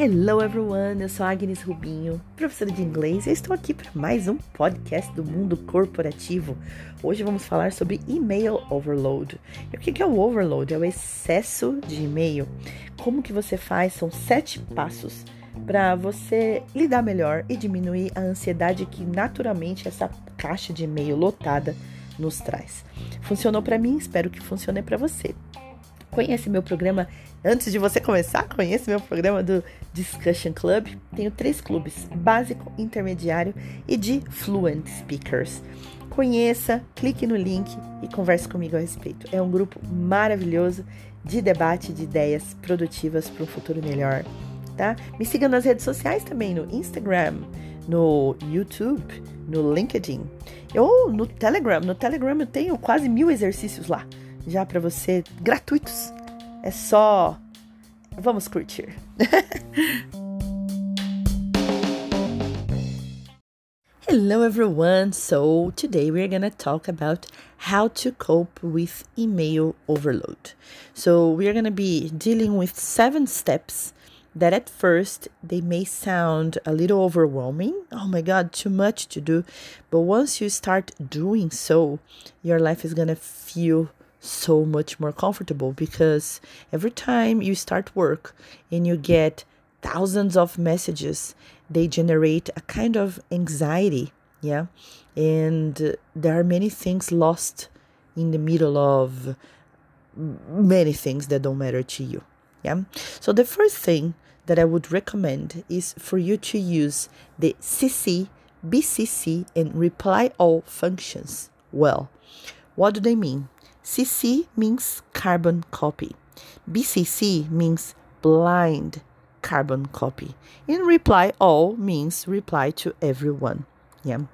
Hello everyone, eu sou Agnes Rubinho, professora de inglês, e estou aqui para mais um podcast do mundo corporativo. Hoje vamos falar sobre e-mail overload. E o que é o overload? É o excesso de e-mail. Como que você faz? São sete passos para você lidar melhor e diminuir a ansiedade que naturalmente essa caixa de e-mail lotada nos traz. Funcionou para mim, espero que funcione para você. Conhece meu programa Antes de você começar, conheça meu programa do Discussion Club. Tenho três clubes: básico, intermediário e de Fluent Speakers. Conheça, clique no link e converse comigo a respeito. É um grupo maravilhoso de debate de ideias produtivas para um futuro melhor, tá? Me siga nas redes sociais também, no Instagram, no YouTube, no LinkedIn ou no Telegram. No Telegram eu tenho quase mil exercícios lá, já para você, gratuitos é só. Vamos curtir. Hello everyone. So today we're going to talk about how to cope with email overload. So we're going to be dealing with seven steps that at first they may sound a little overwhelming. Oh my god, too much to do. But once you start doing so, your life is going to feel so much more comfortable because every time you start work and you get thousands of messages, they generate a kind of anxiety. Yeah. And there are many things lost in the middle of many things that don't matter to you. Yeah. So the first thing that I would recommend is for you to use the CC, BCC, and reply all functions well. What do they mean? CC means carbon copy. BCC means blind carbon copy. In reply all means reply to everyone. Yeah.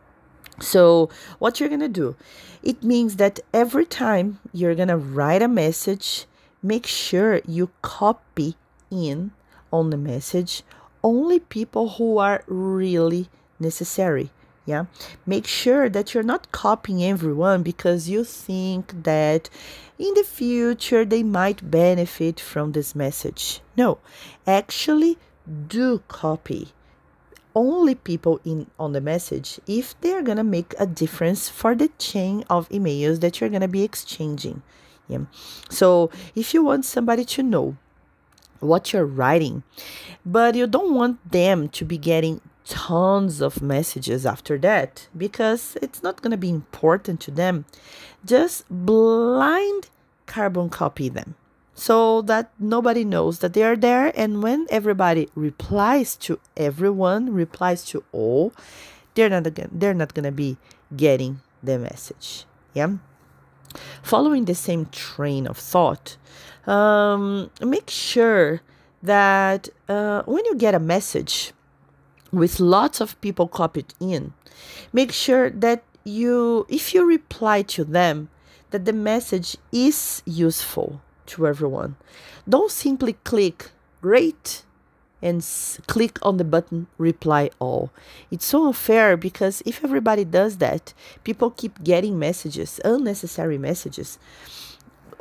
So, what you're going to do, it means that every time you're going to write a message, make sure you copy in on the message only people who are really necessary. Yeah. Make sure that you're not copying everyone because you think that in the future they might benefit from this message. No, actually do copy only people in on the message if they're going to make a difference for the chain of emails that you're going to be exchanging. Yeah. So, if you want somebody to know what you're writing, but you don't want them to be getting tons of messages after that because it's not going to be important to them. Just blind carbon copy them so that nobody knows that they are there. And when everybody replies to everyone, replies to all, they're not they're not gonna be getting the message. Yeah. Following the same train of thought, um, make sure that uh, when you get a message with lots of people copied in, make sure that you, if you reply to them, that the message is useful to everyone. Don't simply click great and s- click on the button reply all. It's so unfair because if everybody does that, people keep getting messages, unnecessary messages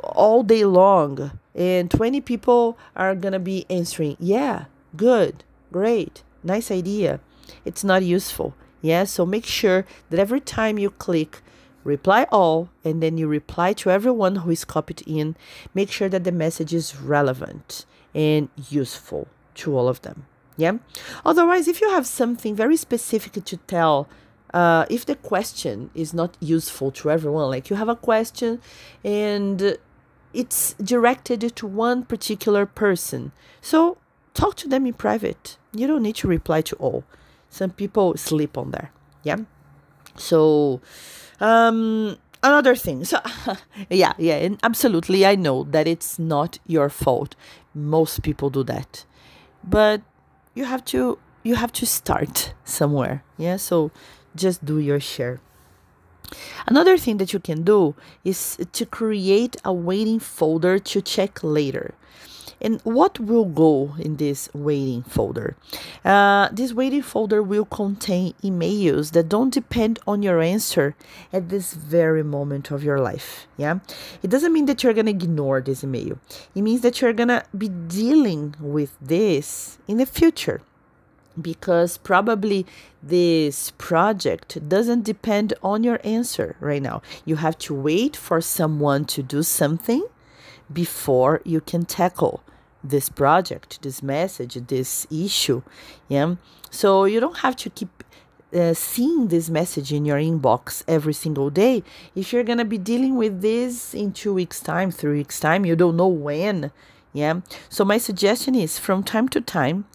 all day long and 20 people are going to be answering, "Yeah, good, great." Nice idea. It's not useful. Yeah, so make sure that every time you click reply all and then you reply to everyone who is copied in, make sure that the message is relevant and useful to all of them. Yeah. Otherwise, if you have something very specific to tell, uh, if the question is not useful to everyone, like you have a question and it's directed to one particular person, so talk to them in private. You don't need to reply to all. Some people sleep on there. Yeah. So, um, another thing. So, yeah, yeah, and absolutely, I know that it's not your fault. Most people do that, but you have to you have to start somewhere. Yeah. So, just do your share. Another thing that you can do is to create a waiting folder to check later. And what will go in this waiting folder? Uh, this waiting folder will contain emails that don't depend on your answer at this very moment of your life. Yeah, it doesn't mean that you're gonna ignore this email. It means that you're gonna be dealing with this in the future because probably this project doesn't depend on your answer right now. You have to wait for someone to do something before you can tackle this project, this message, this issue. Yeah. So you don't have to keep uh, seeing this message in your inbox every single day. If you're going to be dealing with this in two weeks' time, three weeks' time, you don't know when. Yeah. So my suggestion is from time to time,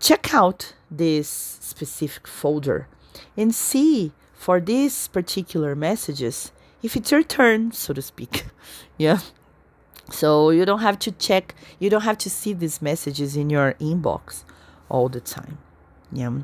check out this specific folder and see for these particular messages if it's your turn, so to speak. yeah. So you don't have to check, you don't have to see these messages in your inbox all the time. Yeah.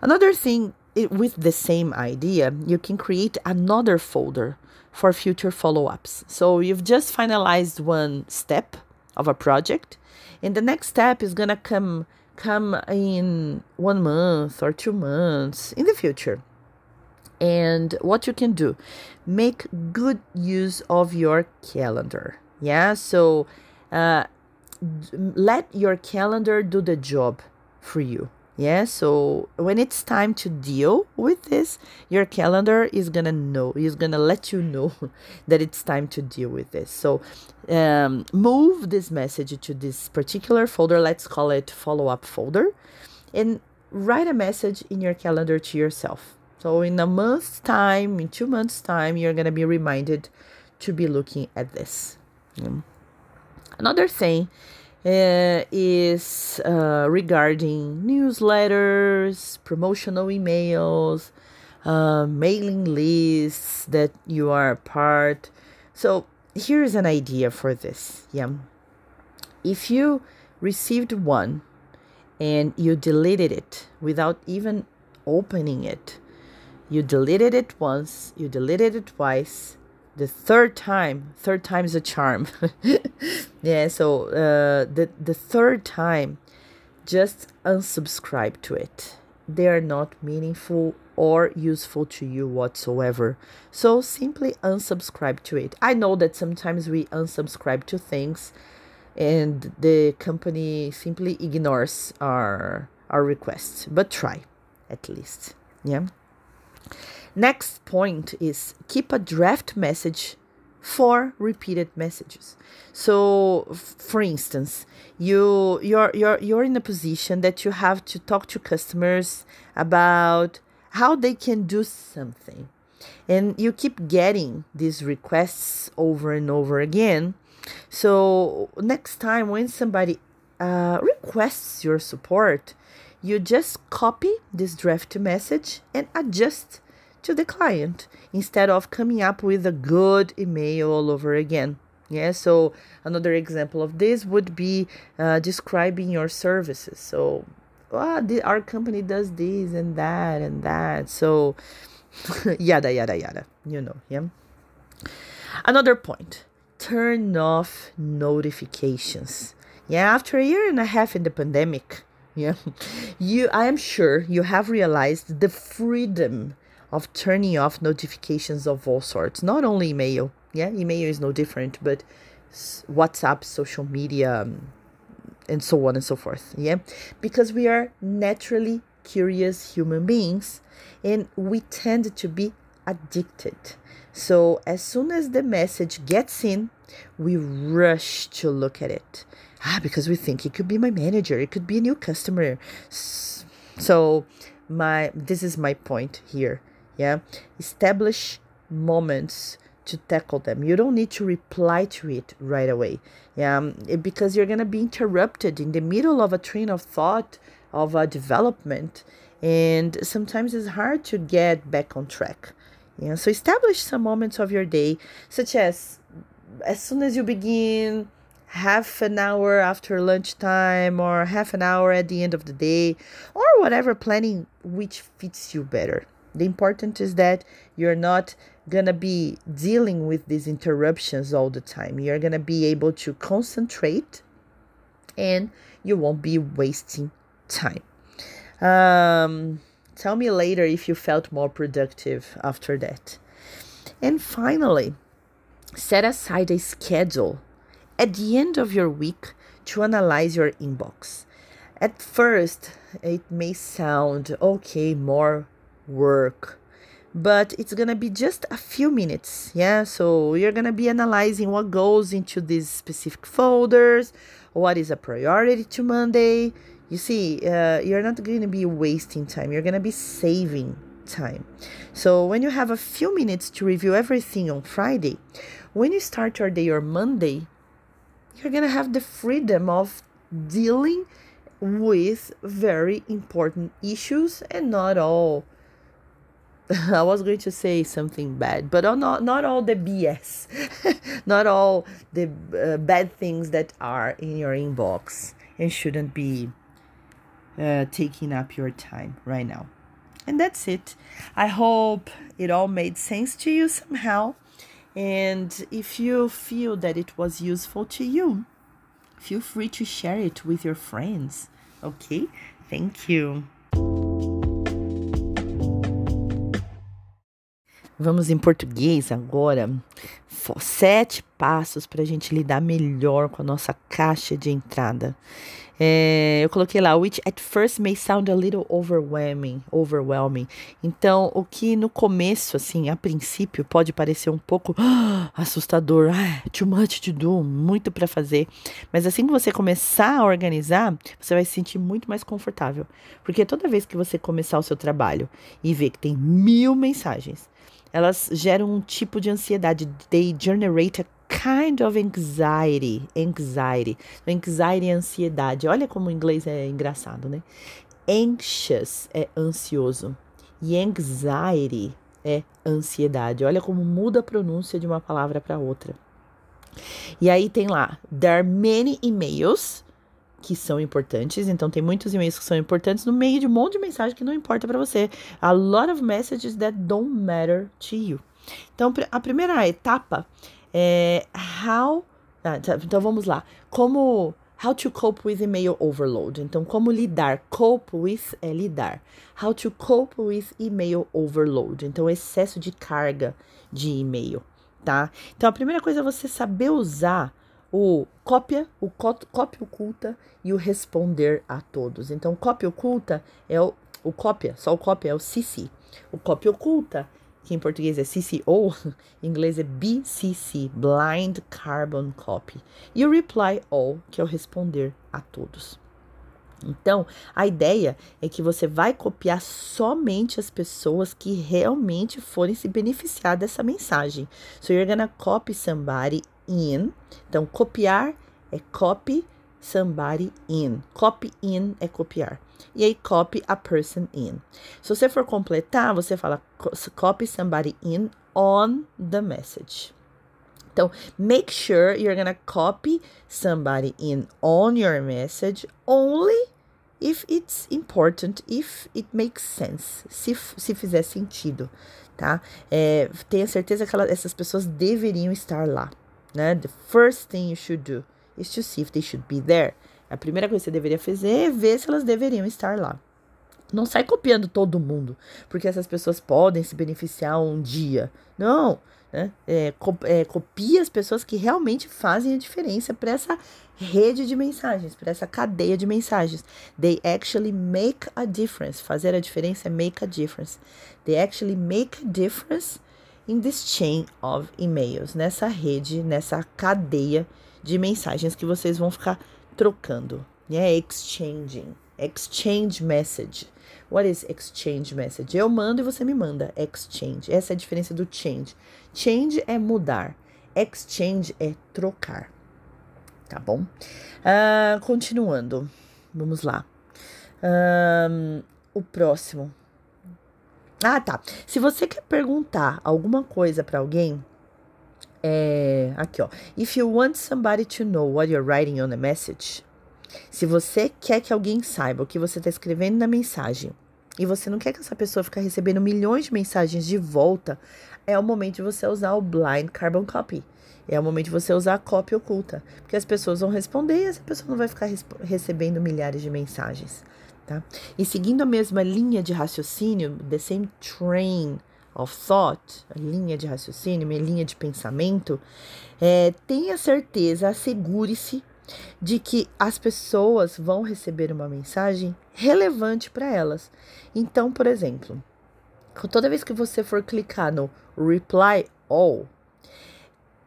Another thing it, with the same idea, you can create another folder for future follow ups. So you've just finalized one step of a project, and the next step is gonna come come in one month or two months in the future. And what you can do, make good use of your calendar. Yeah, so uh, let your calendar do the job for you. Yeah, so when it's time to deal with this, your calendar is gonna know, is gonna let you know that it's time to deal with this. So um, move this message to this particular folder, let's call it follow up folder, and write a message in your calendar to yourself. So in a month's time, in two months' time, you're gonna be reminded to be looking at this. Another thing uh, is uh, regarding newsletters, promotional emails, uh, mailing lists that you are part. So here's an idea for this. Yeah, if you received one and you deleted it without even opening it, you deleted it once, you deleted it twice, the third time third time is a charm. Yeah so uh, the the third time just unsubscribe to it. They are not meaningful or useful to you whatsoever. So simply unsubscribe to it. I know that sometimes we unsubscribe to things and the company simply ignores our our requests but try at least. Yeah Next point is keep a draft message for repeated messages. So, for instance, you you're you're you're in a position that you have to talk to customers about how they can do something. And you keep getting these requests over and over again. So, next time when somebody uh, requests your support, you just copy this draft message and adjust to the client instead of coming up with a good email all over again. Yeah, so another example of this would be uh, describing your services. So, ah, the, our company does this and that and that. So, yada, yada, yada. You know, yeah. Another point turn off notifications. Yeah, after a year and a half in the pandemic, yeah, you, I am sure you have realized the freedom of turning off notifications of all sorts, not only email. Yeah, email is no different, but WhatsApp, social media, um, and so on and so forth. Yeah, because we are naturally curious human beings and we tend to be addicted. So, as soon as the message gets in, we rush to look at it. Ah, because we think it could be my manager, it could be a new customer. So, my this is my point here yeah? Establish moments to tackle them. You don't need to reply to it right away. Yeah um, because you're going to be interrupted in the middle of a train of thought of a development and sometimes it's hard to get back on track. Yeah so establish some moments of your day such as as soon as you begin half an hour after lunchtime or half an hour at the end of the day or whatever planning which fits you better the important is that you're not gonna be dealing with these interruptions all the time. You're gonna be able to concentrate and you won't be wasting time. Um, tell me later if you felt more productive after that. And finally, set aside a schedule at the end of your week to analyze your inbox. At first, it may sound okay, more work, but it's gonna be just a few minutes. Yeah, so you're gonna be analyzing what goes into these specific folders, what is a priority to Monday. You see, uh, you're not gonna be wasting time, you're gonna be saving time. So when you have a few minutes to review everything on Friday, when you start your day or Monday, you're gonna have the freedom of dealing with very important issues and not all I was going to say something bad, but not not all the BS, not all the uh, bad things that are in your inbox and shouldn't be uh, taking up your time right now. And that's it. I hope it all made sense to you somehow. And if you feel that it was useful to you, feel free to share it with your friends. Okay? Thank you. Vamos em português agora. Sete passos para a gente lidar melhor com a nossa caixa de entrada. É, eu coloquei lá, which at first may sound a little overwhelming, overwhelming. Então, o que no começo, assim, a princípio, pode parecer um pouco ah, assustador, ah, too much to do, muito para fazer. Mas assim que você começar a organizar, você vai se sentir muito mais confortável. Porque toda vez que você começar o seu trabalho e ver que tem mil mensagens, elas geram um tipo de ansiedade. They generate a kind of anxiety. Anxiety. Anxiety é ansiedade. Olha como o inglês é engraçado, né? Anxious é ansioso. E anxiety é ansiedade. Olha como muda a pronúncia de uma palavra para outra. E aí tem lá, there are many emails que são importantes. Então, tem muitos e-mails que são importantes no meio de um monte de mensagem que não importa para você. A lot of messages that don't matter to you. Então, a primeira etapa é how. Ah, tá, então, vamos lá. Como. How to cope with email overload. Então, como lidar? Cope with é lidar. How to cope with email overload. Então, excesso de carga de e-mail, tá? Então, a primeira coisa é você saber usar o cópia, o cópia oculta e o responder a todos. Então, cópia oculta é o, o cópia, só o cópia é o CC. O cópia oculta, que em português é CCO, em inglês é BCC, Blind Carbon Copy. E o reply all, que é o responder a todos. Então, a ideia é que você vai copiar somente as pessoas que realmente forem se beneficiar dessa mensagem. So you're gonna copy somebody in. Então, copiar é copy somebody in. Copy in é copiar. E aí, copy a person in. Se você for completar, você fala copy somebody in on the message. Então, make sure you're gonna copy somebody in on your message only if it's important, if it makes sense, se, se fizer sentido, tá? É, tenha certeza que ela, essas pessoas deveriam estar lá né? The first thing you should do is to see if they should be there. A primeira coisa que você deveria fazer é ver se elas deveriam estar lá. Não sai copiando todo mundo, porque essas pessoas podem se beneficiar um dia. Não, né? É, é, copia as pessoas que realmente fazem a diferença para essa rede de mensagens, para essa cadeia de mensagens. They actually make a difference. Fazer a diferença é make a difference. They actually make a difference in this chain of emails, nessa rede, nessa cadeia de mensagens que vocês vão ficar trocando, né? Exchanging, exchange message. What is exchange message? Eu mando e você me manda. Exchange. Essa é a diferença do change. Change é mudar. Exchange é trocar. Tá bom? Uh, continuando. Vamos lá. Um, o próximo. Ah, tá. Se você quer perguntar alguma coisa para alguém, é. Aqui, ó. If you want somebody to know what you're writing on a message, se você quer que alguém saiba o que você está escrevendo na mensagem e você não quer que essa pessoa fique recebendo milhões de mensagens de volta, é o momento de você usar o Blind Carbon Copy. É o momento de você usar a cópia oculta, porque as pessoas vão responder e essa pessoa não vai ficar recebendo milhares de mensagens, tá? E seguindo a mesma linha de raciocínio, the same train of thought, a linha de raciocínio, minha linha de pensamento, é, tenha certeza, assegure-se de que as pessoas vão receber uma mensagem relevante para elas. Então, por exemplo, toda vez que você for clicar no reply all,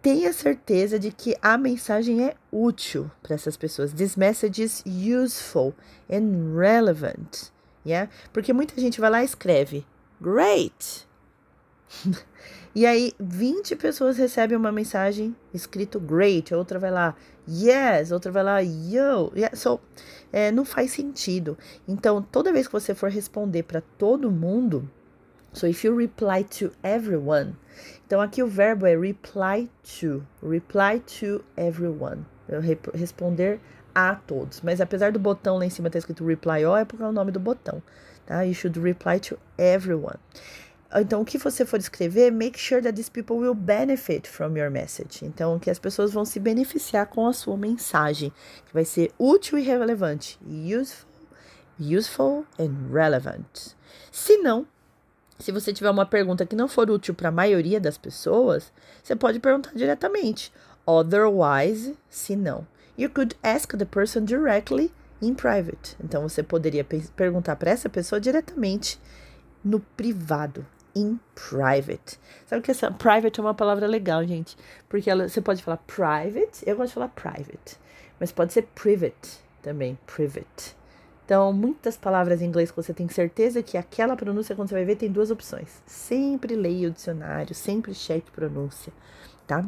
tenha certeza de que a mensagem é útil para essas pessoas. This message is useful and relevant. Yeah? Porque muita gente vai lá e escreve Great! e aí, 20 pessoas recebem uma mensagem escrito great, outra vai lá yes, outra vai lá yo. Yeah. So, é, não faz sentido. Então, toda vez que você for responder para todo mundo, so if you reply to everyone, então aqui o verbo é reply to, reply to everyone, eu responder a todos. Mas apesar do botão lá em cima estar escrito reply all, é porque é o nome do botão, tá? You should reply to everyone. Então, o que você for escrever, make sure that these people will benefit from your message. Então, que as pessoas vão se beneficiar com a sua mensagem, que vai ser útil e relevante. Useful, useful and relevant. Se não, se você tiver uma pergunta que não for útil para a maioria das pessoas, você pode perguntar diretamente. Otherwise, se não. You could ask the person directly in private. Então, você poderia perguntar para essa pessoa diretamente no privado in private. Sabe que essa private é uma palavra legal, gente? Porque ela, você pode falar private, eu gosto de falar private, mas pode ser private também, private. Então, muitas palavras em inglês que você tem certeza que aquela pronúncia, quando você vai ver, tem duas opções. Sempre leia o dicionário, sempre cheque pronúncia, tá?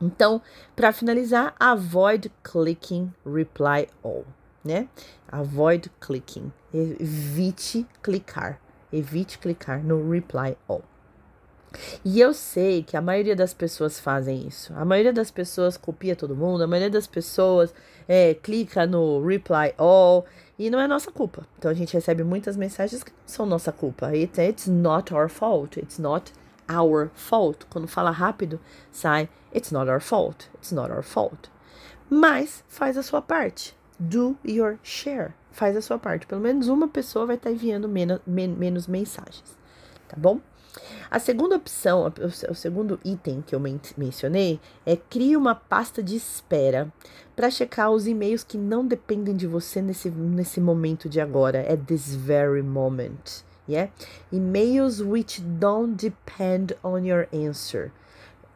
Então, para finalizar, avoid clicking reply all, né? Avoid clicking, evite clicar. Evite clicar no reply all. E eu sei que a maioria das pessoas fazem isso. A maioria das pessoas copia todo mundo, a maioria das pessoas é, clica no reply all e não é nossa culpa. Então a gente recebe muitas mensagens que não são nossa culpa. It, it's not our fault. It's not our fault. Quando fala rápido, sai it's not our fault. It's not our fault. Mas faz a sua parte. Do your share faz a sua parte. Pelo menos uma pessoa vai estar enviando menos, men menos mensagens, tá bom? A segunda opção, o segundo item que eu men mencionei é crie uma pasta de espera para checar os e-mails que não dependem de você nesse, nesse momento de agora, at this very moment. Yeah? E-mails which don't depend on your answer.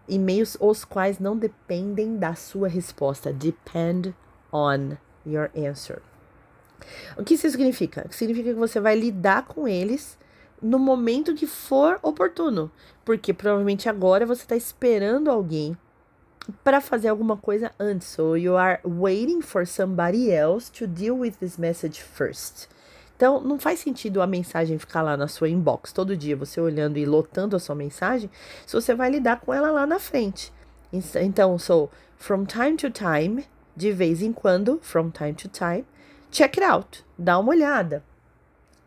E-mails os quais não dependem da sua resposta. Depend on your answer. O que isso significa? Significa que você vai lidar com eles no momento que for oportuno, porque provavelmente agora você está esperando alguém para fazer alguma coisa antes. So you are waiting for somebody else to deal with this message first. Então, não faz sentido a mensagem ficar lá na sua inbox todo dia, você olhando e lotando a sua mensagem, se você vai lidar com ela lá na frente. Então, so, from time to time, de vez em quando, from time to time, Check it out, dá uma olhada.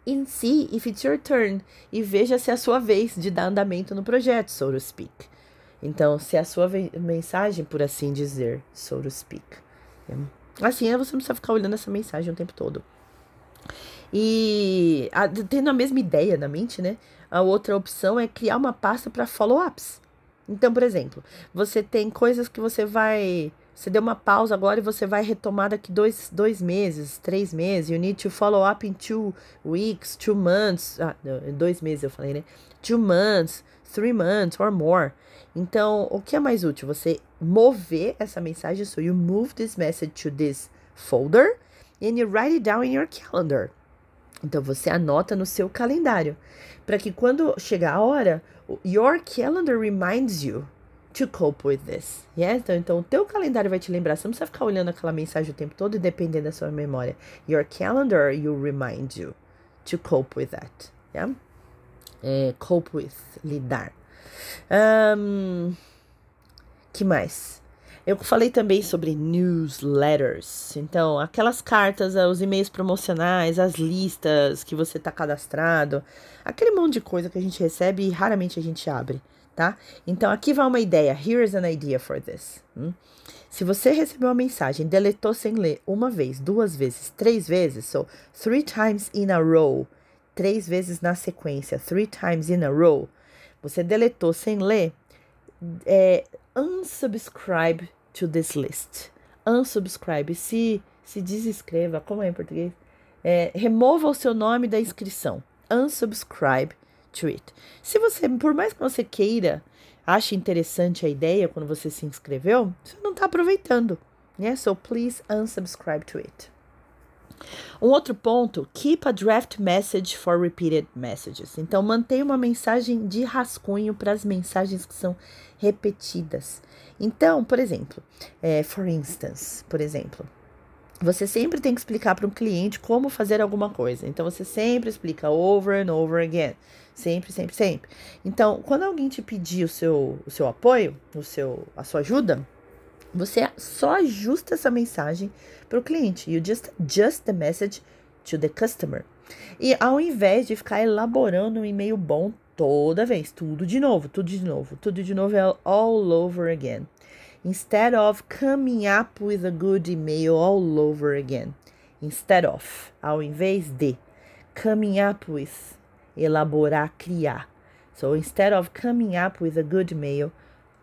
And see if it's your turn. E veja se é a sua vez de dar andamento no projeto, so to speak. Então, se é a sua mensagem, por assim dizer, so to speak. Assim, você não precisa ficar olhando essa mensagem o tempo todo. E a, tendo a mesma ideia na mente, né? A outra opção é criar uma pasta para follow-ups. Então, por exemplo, você tem coisas que você vai você deu uma pausa agora e você vai retomar daqui dois, dois meses, três meses. You need to follow up in two weeks, two months. Ah, dois meses eu falei, né? Two months, three months or more. Então, o que é mais útil? Você mover essa mensagem. So you move this message to this folder and you write it down in your calendar. Então você anota no seu calendário, para que quando chegar a hora, your calendar reminds you to cope with this. Yeah? Então, então, o teu calendário vai te lembrar. Você não precisa ficar olhando aquela mensagem o tempo todo e dependendo da sua memória. Your calendar will remind you to cope with that. Yeah? É, cope with, lidar. Um, que mais? Eu falei também sobre newsletters. Então, aquelas cartas, os e-mails promocionais, as listas que você está cadastrado, aquele monte de coisa que a gente recebe e raramente a gente abre tá? Então aqui vai uma ideia. Here's an idea for this. Hum? Se você recebeu uma mensagem, deletou sem ler uma vez, duas vezes, três vezes, so three times in a row, três vezes na sequência, three times in a row, você deletou sem ler, é, unsubscribe to this list. Unsubscribe, se, se desinscreva, como é em português? É, remova o seu nome da inscrição. Unsubscribe to it. Se você, por mais que você queira, ache interessante a ideia quando você se inscreveu, você não está aproveitando. Né? So please unsubscribe to it. Um outro ponto, keep a draft message for repeated messages. Então, mantenha uma mensagem de rascunho para as mensagens que são repetidas. Então, por exemplo, é, for instance, por exemplo, você sempre tem que explicar para um cliente como fazer alguma coisa. Então, você sempre explica over and over again. Sempre, sempre, sempre. Então, quando alguém te pedir o seu, o seu apoio, o seu, a sua ajuda, você só ajusta essa mensagem para o cliente. You just adjust the message to the customer. E ao invés de ficar elaborando um e-mail bom toda vez, tudo de novo, tudo de novo, tudo de novo é all over again. Instead of coming up with a good email all over again. Instead of, ao invés de, coming up with, elaborar, criar. So instead of coming up with a good email,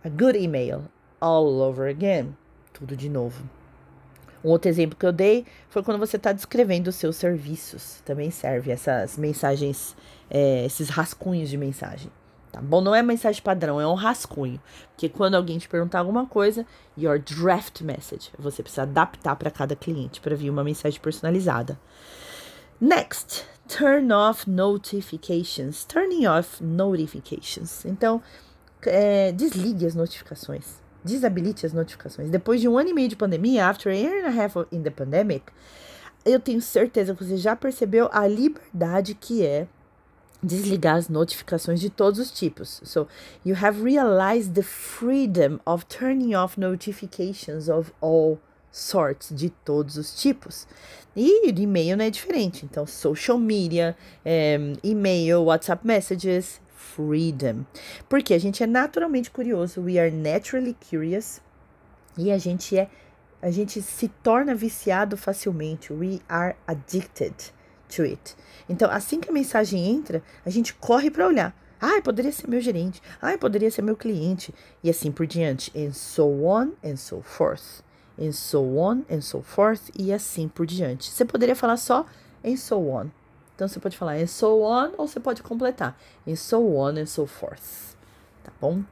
a good email all over again. Tudo de novo. Um outro exemplo que eu dei foi quando você está descrevendo os seus serviços. Também serve essas mensagens, é, esses rascunhos de mensagem. Tá bom? Não é mensagem padrão, é um rascunho. Porque quando alguém te perguntar alguma coisa, your draft message, você precisa adaptar para cada cliente para vir uma mensagem personalizada. Next, turn off notifications. Turning off notifications. Então, é, desligue as notificações desabilite as notificações. Depois de um ano e meio de pandemia, after a year and a half in the pandemic, eu tenho certeza que você já percebeu a liberdade que é desligar as notificações de todos os tipos. So, you have realized the freedom of turning off notifications of all sorts, de todos os tipos. E e-mail não é diferente. Então, social media, um, e-mail, WhatsApp messages, freedom. Porque a gente é naturalmente curioso, we are naturally curious, e a gente é a gente se torna viciado facilmente. We are addicted to it. Então, assim que a mensagem entra, a gente corre para olhar. Ah, poderia ser meu gerente. Ah, poderia ser meu cliente. E assim por diante. And so on and so forth. And so on and so forth. E assim por diante. Você poderia falar só and so on. Então você pode falar and so on ou você pode completar and so on and so forth, tá bom?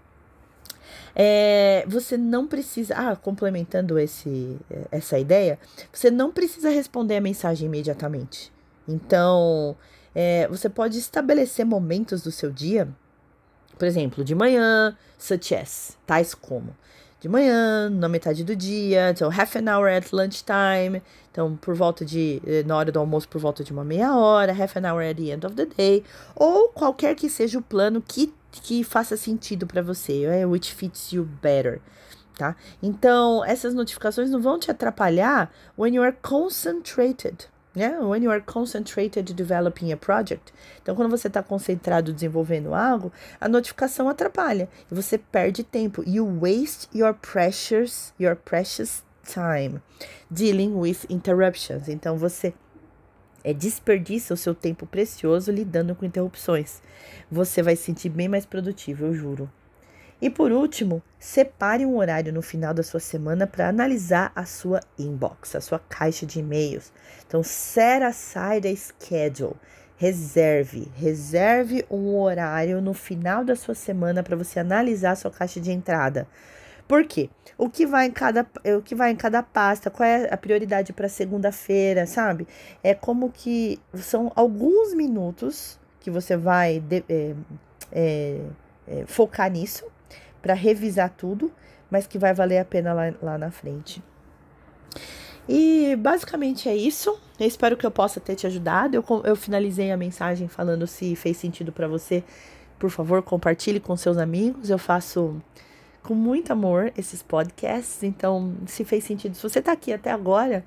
É, você não precisa, ah, complementando esse, essa ideia, você não precisa responder a mensagem imediatamente. Então, é, você pode estabelecer momentos do seu dia, por exemplo, de manhã, such as, tais como de manhã, na metade do dia, então half an hour at lunchtime, então por volta de, eh, na hora do almoço, por volta de uma meia hora, half an hour at the end of the day, ou qualquer que seja o plano que, que faça sentido para você, é, which fits you better. Tá? Então, essas notificações não vão te atrapalhar when you are concentrated, né? When you are concentrated developing a project. Então, quando você está concentrado desenvolvendo algo, a notificação atrapalha e você perde tempo. You waste your precious, your precious time dealing with interruptions. Então, você é desperdiça o seu tempo precioso lidando com interrupções. Você vai se sentir bem mais produtivo, eu juro. E por último, separe um horário no final da sua semana para analisar a sua inbox, a sua caixa de e-mails. Então, set aside a schedule. Reserve, reserve um horário no final da sua semana para você analisar a sua caixa de entrada. Por quê? O que vai em cada, o que vai em cada pasta, qual é a prioridade para segunda-feira, sabe? É como que são alguns minutos que você vai de, é, é, é, focar nisso para revisar tudo, mas que vai valer a pena lá, lá na frente. E basicamente é isso. Eu espero que eu possa ter te ajudado. Eu, eu finalizei a mensagem falando se fez sentido para você. Por favor, compartilhe com seus amigos. Eu faço com muito amor esses podcasts. Então, se fez sentido, se você está aqui até agora,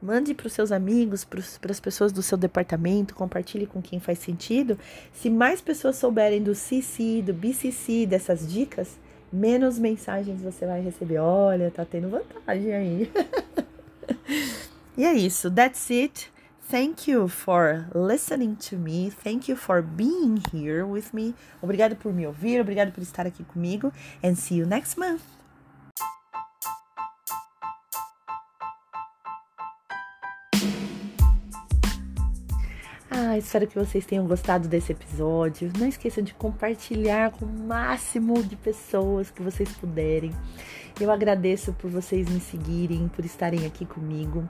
Mande para os seus amigos, para as pessoas do seu departamento, compartilhe com quem faz sentido. Se mais pessoas souberem do CC, do BCC, dessas dicas, menos mensagens você vai receber. Olha, tá tendo vantagem aí. e é isso. That's it. Thank you for listening to me. Thank you for being here with me. Obrigado por me ouvir, obrigado por estar aqui comigo. And see you next month. Ah, espero que vocês tenham gostado desse episódio. Não esqueçam de compartilhar com o máximo de pessoas que vocês puderem. Eu agradeço por vocês me seguirem, por estarem aqui comigo.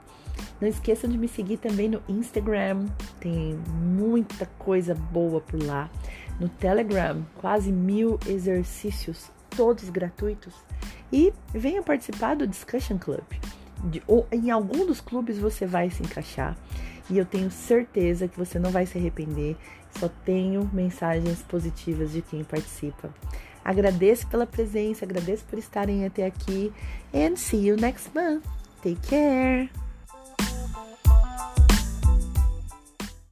Não esqueçam de me seguir também no Instagram, tem muita coisa boa por lá. No Telegram, quase mil exercícios, todos gratuitos. E venha participar do Discussion Club. De, ou em algum dos clubes você vai se encaixar e eu tenho certeza que você não vai se arrepender. Só tenho mensagens positivas de quem participa. Agradeço pela presença, agradeço por estarem até aqui and see you next month. Take care.